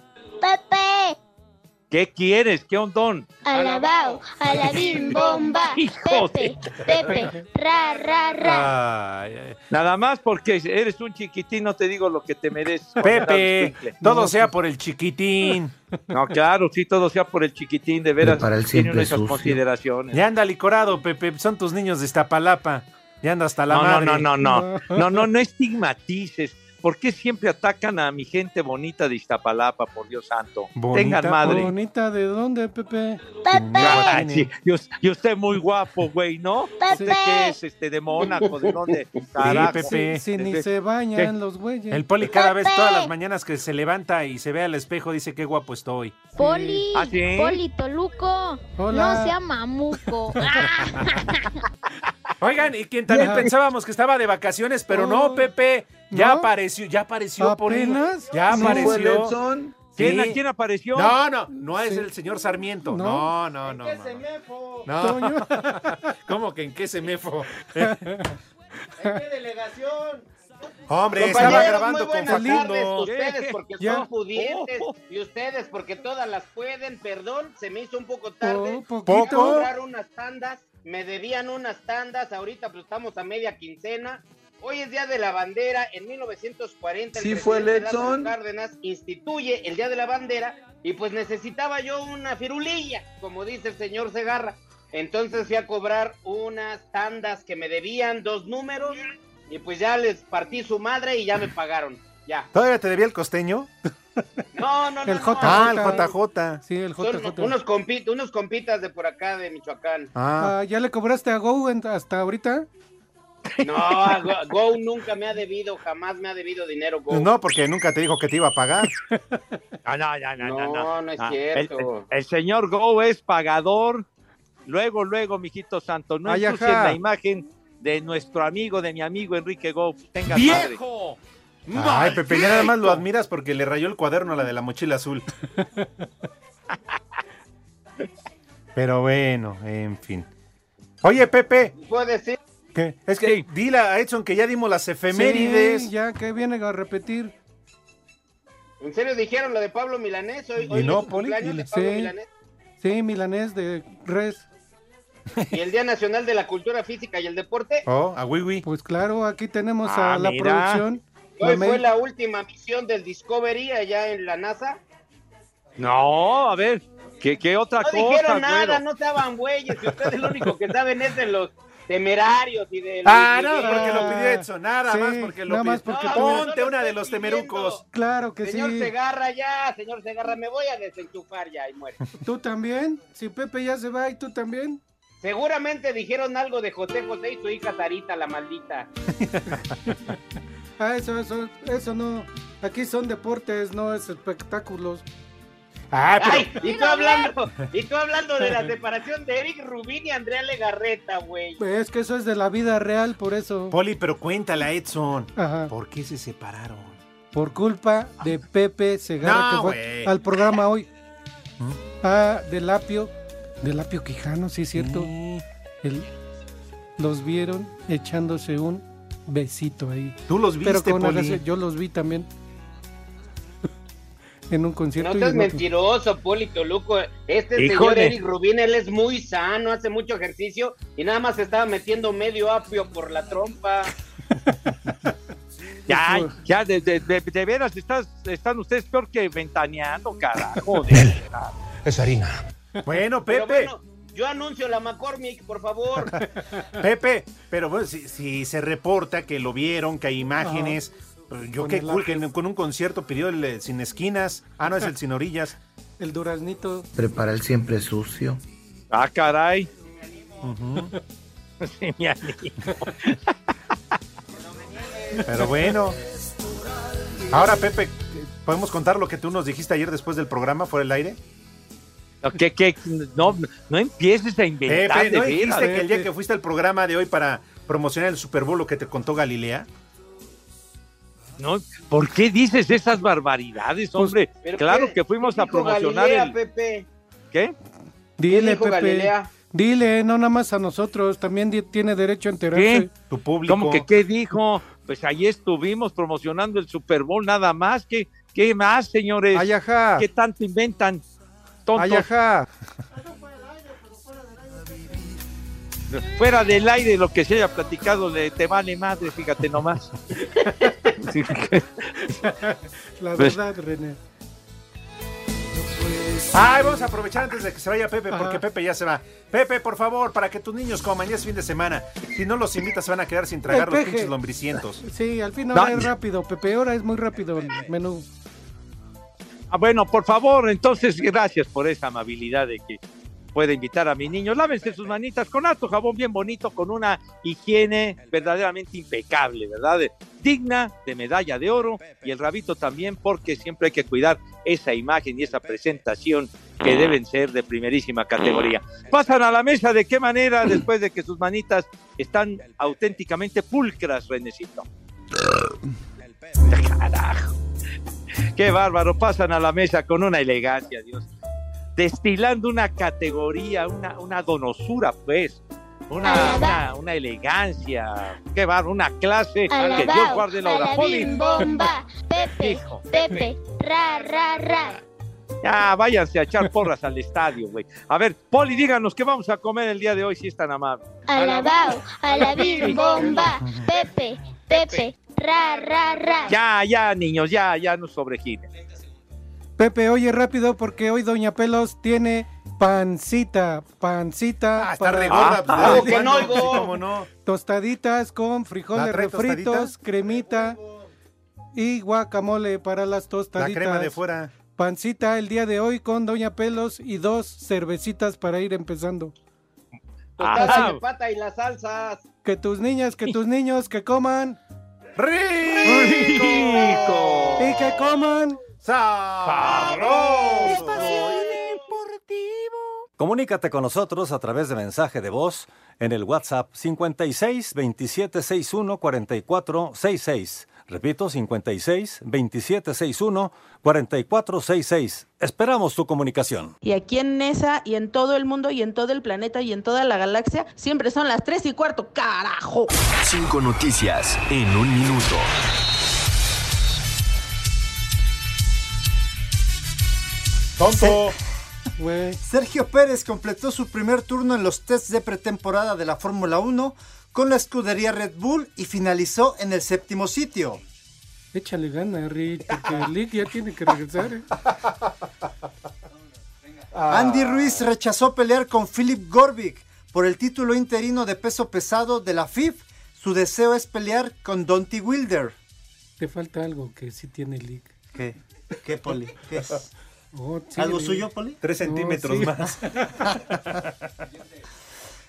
¿Qué quieres? ¿Qué ondón? alabao, alabim, <laughs> bomba. <laughs> Hijo Pepe, Pepe, ra, ra, ra. Ay, ay. Nada más porque eres un chiquitín, no te digo lo que te mereces. Pepe, todo sea por el chiquitín. <laughs> No, claro, sí, todo sea por el chiquitín, de veras. Para el Tiene esas sucio. consideraciones. Ya anda licorado, Pepe. Son tus niños de Iztapalapa. Ya anda hasta la No, no, madre. no, no, no, no, no, no estigmatices. ¿Por qué siempre atacan a mi gente bonita de Iztapalapa, por Dios santo? Bonita, Tengan madre. ¿Bonita de dónde, Pepe? Sí, Y, us- y usted muy guapo, güey, ¿no? ¿Usted qué es? Este, ¿De Mónaco? ¿De dónde? Carajo. Pepe. Si ni se bañan ¿Qué? los güeyes. El poli cada vez, todas las mañanas que se levanta y se ve al espejo, dice qué guapo estoy. Poli, ¿Ah, sí? Poli Toluco. Hola. No sea mamuco. <laughs> <laughs> Oigan, y quien también pensábamos que estaba de vacaciones, pero no, Oh. Pepe. Ya ¿No? apareció, ya apareció. ¿Apenas? Ya ¿Sí apareció. ¿Quién, Sí. ¿Quién apareció? No, no, no es Sí. el señor Sarmiento. ¿No? No, no, no. no, Toño. no. <laughs> ¿Cómo que en qué se me fue? <laughs> ¿En qué delegación? Hombre, Compañeros, estaba grabando muy con. Facundo. Ustedes porque Ya. son pudientes Oh. y ustedes porque todas las pueden. Perdón, se me hizo un poco tarde. Oh, a comprar unas tandas, me debían unas tandas. Ahorita pues estamos a media quincena. Hoy es Día de la Bandera. En 1940 el Sí fue Letson. Cárdenas instituye el Día de la Bandera y pues necesitaba yo una firulilla, como dice el señor Segarra. Entonces fui a cobrar unas tandas que me debían dos números y pues ya les partí su madre y ya me pagaron. Ya. ¿Todavía te debía el costeño? No, no, no. El no. JJ. Ah, el JJ. Sí, el Son JJ. unos, compi- unos compitas de por acá, de Michoacán. Ah, Ah, ¿Ya le cobraste a Go hasta ahorita? No, Go, Go nunca me ha debido, jamás me ha debido dinero Go. no, porque nunca te dijo que te iba a pagar. <laughs> Ah, no, no, no, no, No, no. no es Ah, cierto. El, el- el señor Go es pagador. Luego, luego, mijito santo, no ensucien la imagen de nuestro amigo, de mi amigo Enrique Go. Tenga. ¡Viejo! Ay, Pepe, ya nada más lo admiras porque le rayó el cuaderno a la de la mochila azul. <laughs> Pero bueno, en fin. Oye, Pepe, ¿Puedo decir? ¿qué? es que dile a Edson que ya dimos las efemérides. Sí, ya que viene a repetir. ¿En serio dijeron lo de Pablo Milanés? Hoy, Y hoy no, Poli, de Pablo Sí. Milanés. Sí, milanés de res. Y el Día Nacional de la Cultura Física y el Deporte. Oh, a Wiwi. Pues claro, aquí tenemos Ah, a la mira. producción. Hoy La fue la última misión del Discovery allá en la NASA. No, a ver, ¿qué, qué otra No cosa? dijeron nada, güero? no estaban güeyes. Y ustedes lo único que saben es de los temerarios y de Ah, no, porque lo pidió Edson, nada Sí, más porque lo pidió. porque No, no, Ponte no una de los pidiendo. temerucos. Claro que Señor sí. Segarra, ya, señor Segarra, me voy a desenchufar ya y muere. ¿Tú también? Si Pepe ya se va y tú también. Seguramente dijeron algo de José José y su hija Sarita, la maldita. <laughs> Ah, eso, eso, eso no. Aquí son deportes, no es espectáculos. Ah, pero Ay, y tú hablando, y tú hablando de la separación de Eric Rubín y Andrea Legarreta, güey. Pues es que eso es de la vida real, por eso. Poli, pero cuéntale a Edson. Ajá. ¿Por qué se separaron? Por culpa de Pepe Segarra, No, que fue al programa hoy. Ah, de Lapio. De Lapio Quijano, sí es cierto. Sí. El- los vieron echándose un besito ahí. Tú los viste, Pero con Poli. yo los vi también. <laughs> en un No concierto. y seas mentiroso, Polito Luco. Este señor Híjole. Eric Rubín, él es muy sano, hace mucho ejercicio y nada más se estaba metiendo medio apio por la trompa. <laughs> Ya, ya, de, de, de, de veras, estás, están ustedes peor que ventaneando, carajo. de- <laughs> Es harina. Bueno, Pero Pepe, bueno, yo anuncio la McCormick, por favor. <laughs> Pepe, pero bueno, si, si se reporta que lo vieron, que hay imágenes, pues, yo Con qué el cool que con un concierto pidió el sin esquinas. Ah, no, es el <laughs> sin orillas. El duraznito. Prepara el siempre sucio. Ah, caray. Ujú. <laughs> Sí, mi amigo. Pero bueno. Ahora, Pepe, ¿Podemos contar lo que tú nos dijiste ayer después del programa, fuera del aire? ¿Qué, qué? No, no empieces a inventar. Pepe, ¿no de dijiste que el día que fuiste al programa de hoy para promocionar el Super Bowl lo que te contó Galilea? No, ¿Por qué dices esas barbaridades, hombre? ¿Pero claro qué- que fuimos qué a promocionar Galilea, el... Pepe? ¿Qué? Dile, dijo Pepe. Galilea? Dile, no nada más a nosotros, también tiene derecho a enterarse. ¿Qué? Tu público. ¿Cómo que qué dijo? Pues ahí estuvimos promocionando el Super Bowl nada más. ¿Qué, qué más, señores? Ayaja. ¿Qué tanto inventan? Tontos. Ayaja. Fuera del aire lo que se haya platicado de te vale madre, fíjate nomás. <laughs> La Pues- verdad, René. Ay, vamos a aprovechar antes de que se vaya Pepe, porque Ajá. Pepe ya se va. Pepe, por favor, para que tus niños coman, ya es fin de semana. Si no los invitas, se van a quedar sin tragar los pinches lombricientos. Sí, al fin No. ahora es rápido, Pepe, ahora es muy rápido el menú. Ah, bueno, por favor, entonces gracias por esa amabilidad de que puede invitar a mis niños. Lávense sus manitas con alto jabón bien bonito, con una higiene verdaderamente impecable, ¿verdad? Digna de medalla de oro y el rabito también, porque siempre hay que cuidar esa imagen y esa presentación que deben ser de primerísima categoría. Pasan a la mesa de qué manera después de que sus manitas están auténticamente pulcras, Renecito. <laughs> Carajo. Qué bárbaro, pasan a la mesa con una elegancia, Dios. Destilando una categoría, una, una donosura, pues. Una, una, una elegancia. Qué bárbaro, una clase. Que Dios guarde la hora. bomba, <laughs> Pepe, Hijo. Pepe, ra, ra, ra. Ya, váyanse a echar porras al estadio, güey. A ver, Poli, díganos qué vamos a comer el día de hoy, si es tan amable. Alabao, alabim, <laughs> bomba, Pepe, Pepe, ra, ra, ra. Ya, ya, niños, ya, ya no sobreginen. Pepe, oye rápido porque hoy Doña Pelos tiene pancita, pancita. Ah, está pues, Ah, no oigo. Sí, cómo no. Tostaditas con frijoles ¿La refritos, tostaditas? cremita y guacamole para las La tostaditas. crema de fuera. Pancita el día de hoy con Doña Pelos y dos cervecitas para ir empezando. Ah. de pata y las salsas. Que tus niñas, que tus niños, que coman ¡Rico! y que coman. ¡Sabroso! Comunícate con nosotros a través de mensaje de voz en el WhatsApp 56 27 61 44 66. Repito, 56 27 61 44 66. Esperamos tu comunicación. Y aquí en NESA y en todo el mundo y en todo el planeta y en toda la galaxia siempre son las 3 y cuarto. ¡Carajo! Cinco noticias en un minuto. ¡Tonto! Sergio Pérez completó su primer turno en los tests de pretemporada de la Fórmula 1 con la escudería Red Bull y finalizó en el séptimo sitio. Échale gana, Rick, porque el Lick ya tiene que regresar. ¿eh? Andy Ruiz rechazó pelear con Philip Gorbik por el título interino de peso pesado de la FIF. Su deseo es pelear con Donty Wilder. Te falta algo que sí tiene Lick. ¿Qué? ¿Qué, Poli? ¿Qué es? Oh, ¿Algo suyo, Poli? Tres centímetros sí. más. <laughs>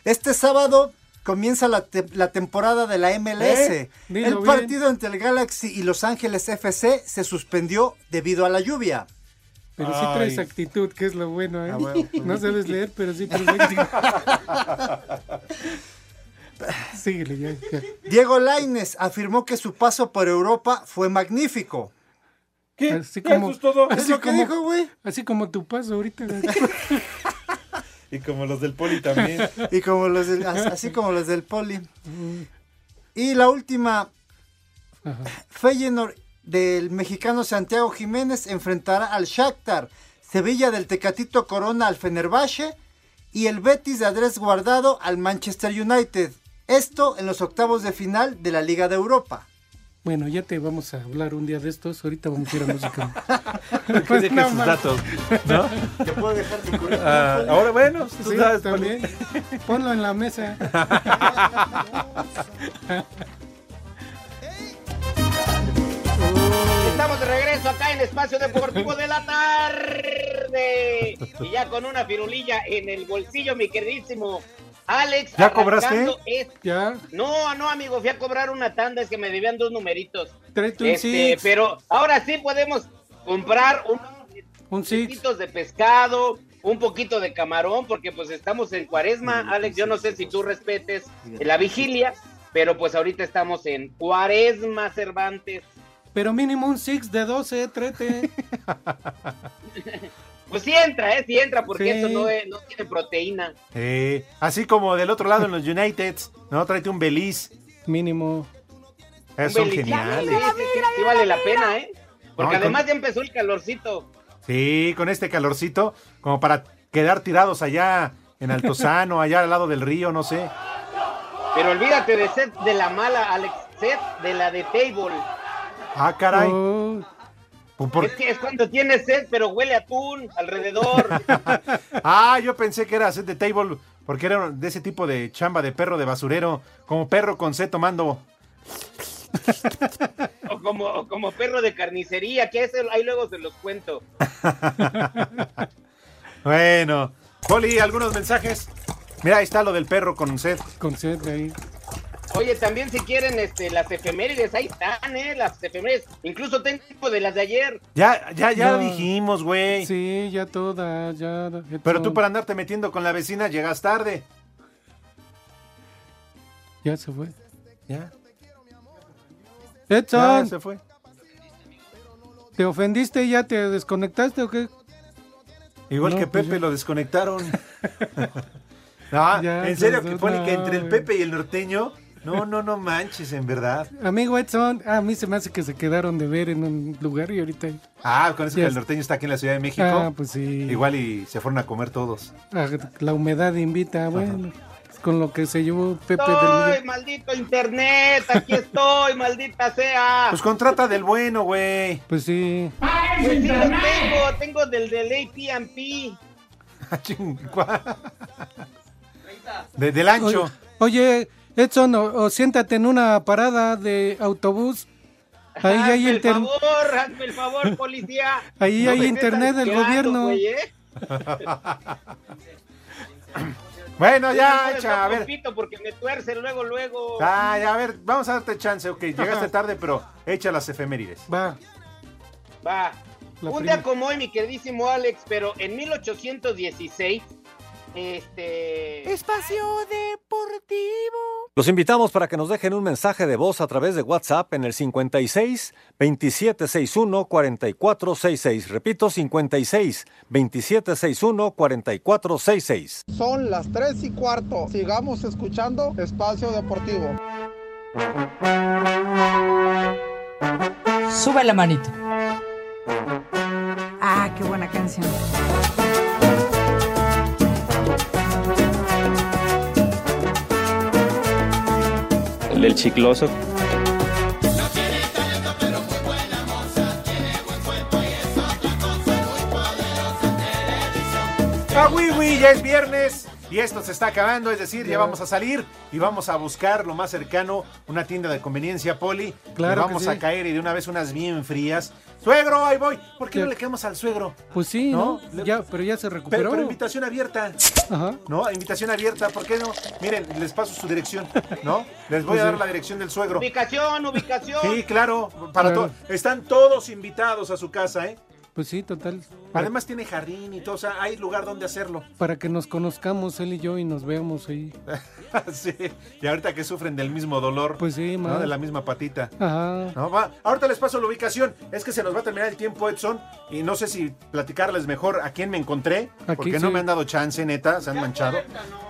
Este sábado comienza la, te- la temporada de la MLS. ¿Eh? El bien. partido entre el Galaxy y Los Ángeles FC se suspendió debido a la lluvia. Pero sí traes actitud, que es lo bueno, ¿eh? Ah, bueno, pues. No sabes leer, pero sí traes <laughs> actitud. Síguele ya. ya. Diego Laines afirmó que su paso por Europa fue magnífico. Así como, Eso es todo. ¿Es así lo que dijo, güey? Así como tu paso ahorita. <laughs> Y como los del poli también. <laughs> Y como los del- así como los del Poli. Y la última, Ajá. Feyenoord del mexicano Santiago Jiménez enfrentará al Shakhtar, Sevilla del Tecatito Corona al Fenerbahce y el Betis de Andrés Guardado al Manchester United. Esto en los octavos de final de la Liga de Europa. Bueno, ya te vamos a hablar un día de estos. Ahorita vamos a ir a música. <laughs> Que deje No, sus man. datos. ¿No? ¿Te puedo dejar tu currículum? Ah, ahora bueno, tú Sí, sabes, también. Ponlo en la mesa. <laughs> Estamos de regreso acá en Espacio Deportivo de la Tarde. Y ya con una firulilla en el bolsillo, mi queridísimo Alex. ¿Ya cobraste? arrancando es- Ya. No, no, amigo, fui a cobrar una tanda, es que me debían dos numeritos. Este, six. pero ahora sí podemos, comprar un Un six. poquitos de pescado, un poquito de camarón, porque pues estamos en cuaresma, Alex, yo no sé si tú respetes la vigilia, pero pues ahorita estamos en cuaresma, Cervantes. Pero mínimo un six de 12, trete. <laughs> Pues sí entra, ¿eh? Sí entra, porque Sí. eso no, es- no tiene proteína. Eh, así como del otro lado en los Uniteds, ¿no? Tráete un Beliz. Mínimo. Un son belicito. geniales. Sí, sí, sí, sí vale la pena, ¿eh? Porque No, y con- además ya empezó el calorcito. Sí, con este calorcito, como para quedar tirados allá en Altozano, allá al lado del río, no sé. Pero olvídate de set de la mala, Alex, set de la de table. Ah, caray. Oh, por- Es que es cuando tienes sed, pero huele a atún alrededor. <laughs> Ah, yo pensé que era set de table, porque era de ese tipo de chamba de perro de basurero, como perro con C tomando. o, como, o como perro de carnicería, que ese, ahí luego se los cuento. <laughs> Bueno, Poli, algunos mensajes. Mira, ahí está lo del perro con sed. Con sed ahí. Oye, también si quieren este, las efemérides, ahí están, ¿eh? Las efemérides. Incluso tengo de las de ayer. Ya, ya, ya No. dijimos, güey. Sí, ya todas, ya. Pero tú para andarte metiendo con la vecina llegas tarde. Ya se fue. Ya. Edson, Ya se fue. ¿te ofendiste y ya te desconectaste o qué? Igual No, que pues Pepe lo desconectaron. no, <laughs> Ya, en serio, que Poli, que entre el. Pepe y el norteño, no, no, no manches, en verdad. Amigo Edson, a mí se me hace que se quedaron de ver en un lugar y ahorita. Ah, con eso que el norteño está aquí en la Ciudad de México. Ah, pues sí. Igual y se fueron a comer todos. Ah, La humedad invita, bueno. Con lo que se llevó Pepe del Estoy, Miguel. maldito internet, aquí estoy, <laughs> maldita sea. Pues contrata del bueno, güey. Pues sí. Pues sí, lo tengo, tengo del del AT&T. <laughs> De- del ancho. Oye, Edson, o, o siéntate en una parada de autobús. Ahí hazme hay el internet. favor, hazme el favor, policía. Ahí No hay internet del gobierno. ¿eh? <laughs> Bueno, ya, No, echa, a ver. repito, porque me tuerce luego, luego. Ah, ya, a ver, vamos a darte chance, ok. Llegaste tarde, pero echa las efemérides. Va. Va. La Un prima. día como hoy, mi queridísimo Alex, pero en 1816, este... Espacio Deportivo. Los invitamos para que nos dejen un mensaje de voz a través de WhatsApp en el 56 2761 4466. Repito, 56 2761 4466. Son las 3 y cuarto. Sigamos escuchando Espacio Deportivo. Sube la manito. Ah, qué buena canción. Del chicloso. Ah, oui, oui, ya es viernes y esto se está acabando, es decir, ya vamos a salir y vamos a buscar lo más cercano, una tienda de conveniencia, Poli. Claro que vamos sí. a caer y de una vez unas bien frías. Suegro, ahí voy. ¿Por qué no le quedamos al suegro? Pues sí, ¿No? ¿no? Ya, pero ya se Pero, recuperó. pero invitación abierta. Ajá. ¿No? Invitación abierta, ¿por qué no? Miren, les paso su dirección, ¿no? Les voy Pues a dar sí. la dirección del suegro. Ubicación, ubicación. Sí, claro, para Claro. todo. Están todos invitados a su casa, ¿eh? Pues sí, total. Para, Además tiene jardín y todo, o sea, hay lugar donde hacerlo. para que nos conozcamos él y yo y nos veamos ahí. <laughs> sí, y ahorita que sufren del mismo dolor, Pues sí, ¿no? De la misma patita. Ajá. No, va. Ahorita les paso la ubicación. Es que se nos va a terminar el tiempo, Edson. Y no sé si platicarles mejor a quién me encontré. Aquí porque no me han dado chance, neta. Se han manchado.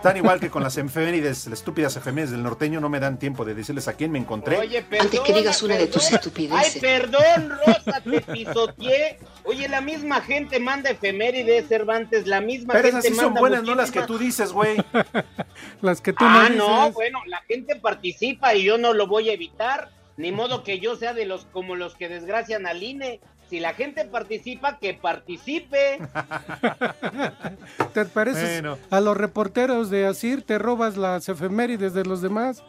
Tan igual que con las efemérides, las estúpidas efemérides del norteño, no me dan tiempo de decirles a quién me encontré. Oye, perdón. Antes que digas una de tus estupideces. Ay, perdón, Rosa, te pisoteé. Oye, la misma gente manda efemérides, Cervantes, la misma Pero gente esas sí son manda buenas, no las que tú dices, güey. <laughs> Las que tú Ah, no no, dices. bueno, la gente participa y yo no lo voy a evitar. Ni modo que yo sea de los como los que desgracian al INE. Si la gente participa, que participe. <laughs> ¿Te pareces Bueno. a los reporteros de Asir? ¿Te robas las efemérides de los demás?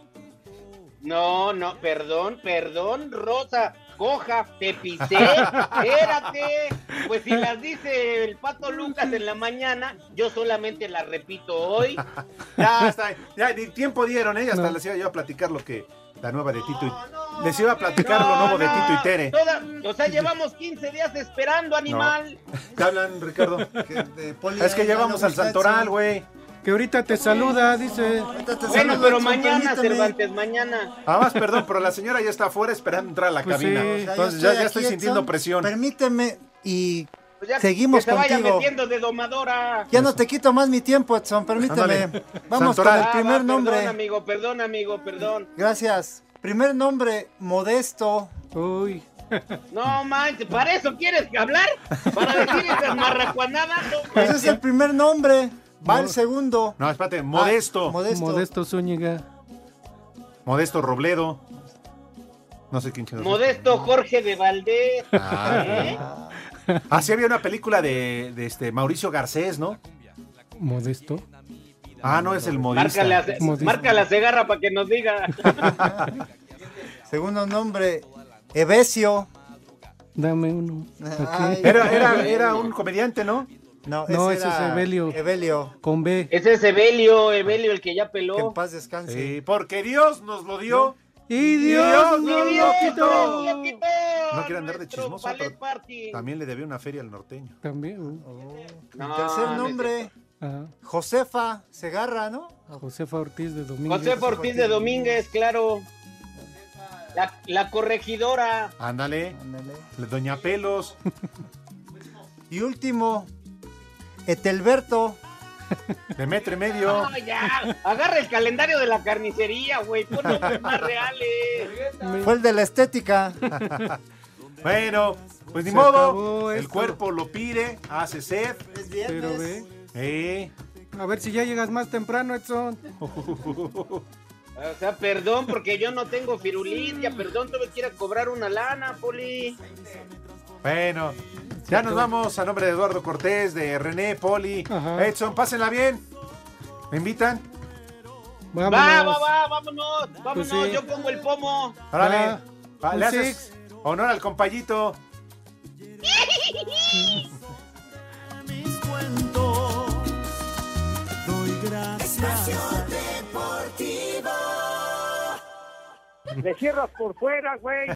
No, no, perdón, perdón, Rosa. Coja, te pisé, espérate. Pues si las dice el pato Lucas en la mañana, yo solamente las repito hoy. Ya, está. Ya, ni tiempo dieron, ¿eh? Hasta No. les iba yo a platicar lo que La nueva de Tito y... Les iba a platicar lo nuevo de Tito y Tere. Toda- o sea, llevamos 15 días esperando, animal. ¿Qué hablan, Ricardo? <laughs> De Poli Es que ya llevamos no al Santoral, güey. Que ahorita te saluda, dice. Bueno, pero mañana, Cervantes, mañana. Ah, más, perdón, pero la señora ya está afuera esperando entrar a la Pues cabina. sí. O sea, yo Entonces ya, ya aquí, estoy sintiendo presión. Permíteme y Pues ya seguimos que se vaya contigo. metiendo de domadora. Ya no te quito más mi tiempo, Edson, permíteme. Ándale. Vamos Santoral. con el Ah, primer va, nombre. Perdón, amigo, perdón, amigo, perdón. Gracias. Primer nombre, Modesto. Uy. No manches, ¿para eso quieres hablar? ¿Para decir esas marracuanadas? No, Pues es el primer nombre. Va el segundo. No, espérate, Modesto. Ah, Modesto. Modesto Zúñiga. Modesto Robledo. No sé quién. Modesto Jorge de Valdés. Ah. ¿Eh? Así había una película de, de este Mauricio Garcés, ¿no? Modesto. Ah, no, es el modista. Marca la cegarra para que nos diga. <laughs> Segundo nombre, Evesio. Dame uno. Ay. Era, era, era un comediante, ¿no? No, No, ese ese es Evelio. Evelio. Con B. Ese es Evelio, Evelio, el que ya Que en peló. paz descanse. Sí, porque Dios nos lo dio. Y Dios Dios nos lo lo ¡Dios, quitó. lo quitó! No quiere andar de chismoso, pero party. también le debía una feria al norteño. También. No, Tercer no nombre, Ajá. Josefa Segarra, ¿no? Josefa Ortiz de Domínguez. José Ortiz de Domínguez, claro. La, la corregidora. Ándale, Ándale. Doña Pelos. <laughs> Y último, Etelberto. De metro y medio. <laughs> No, ya. Agarra el calendario de la carnicería, güey. Pon nombres más <laughs> reales. Fue el de la estética. <laughs> Bueno, pues ni Se modo. El esto. cuerpo lo pide, hace sed. Es Pero ve. Eh. A ver si ya llegas más temprano, Edson. O sea, perdón, porque yo no tengo firulitia. Perdón, tuve que ir a cobrar una lana, Poli. Bueno, ya nos vamos a nombre de Eduardo Cortés, de René, Poli, Ajá. Edson, pásenla bien. ¿Me invitan? Va, Vámonos. va, va, vámonos. Vámonos, Pues sí. yo pongo el pomo. Órale. Va. Va, Un le haces honor al compayito. Le cierras por fuera, güey.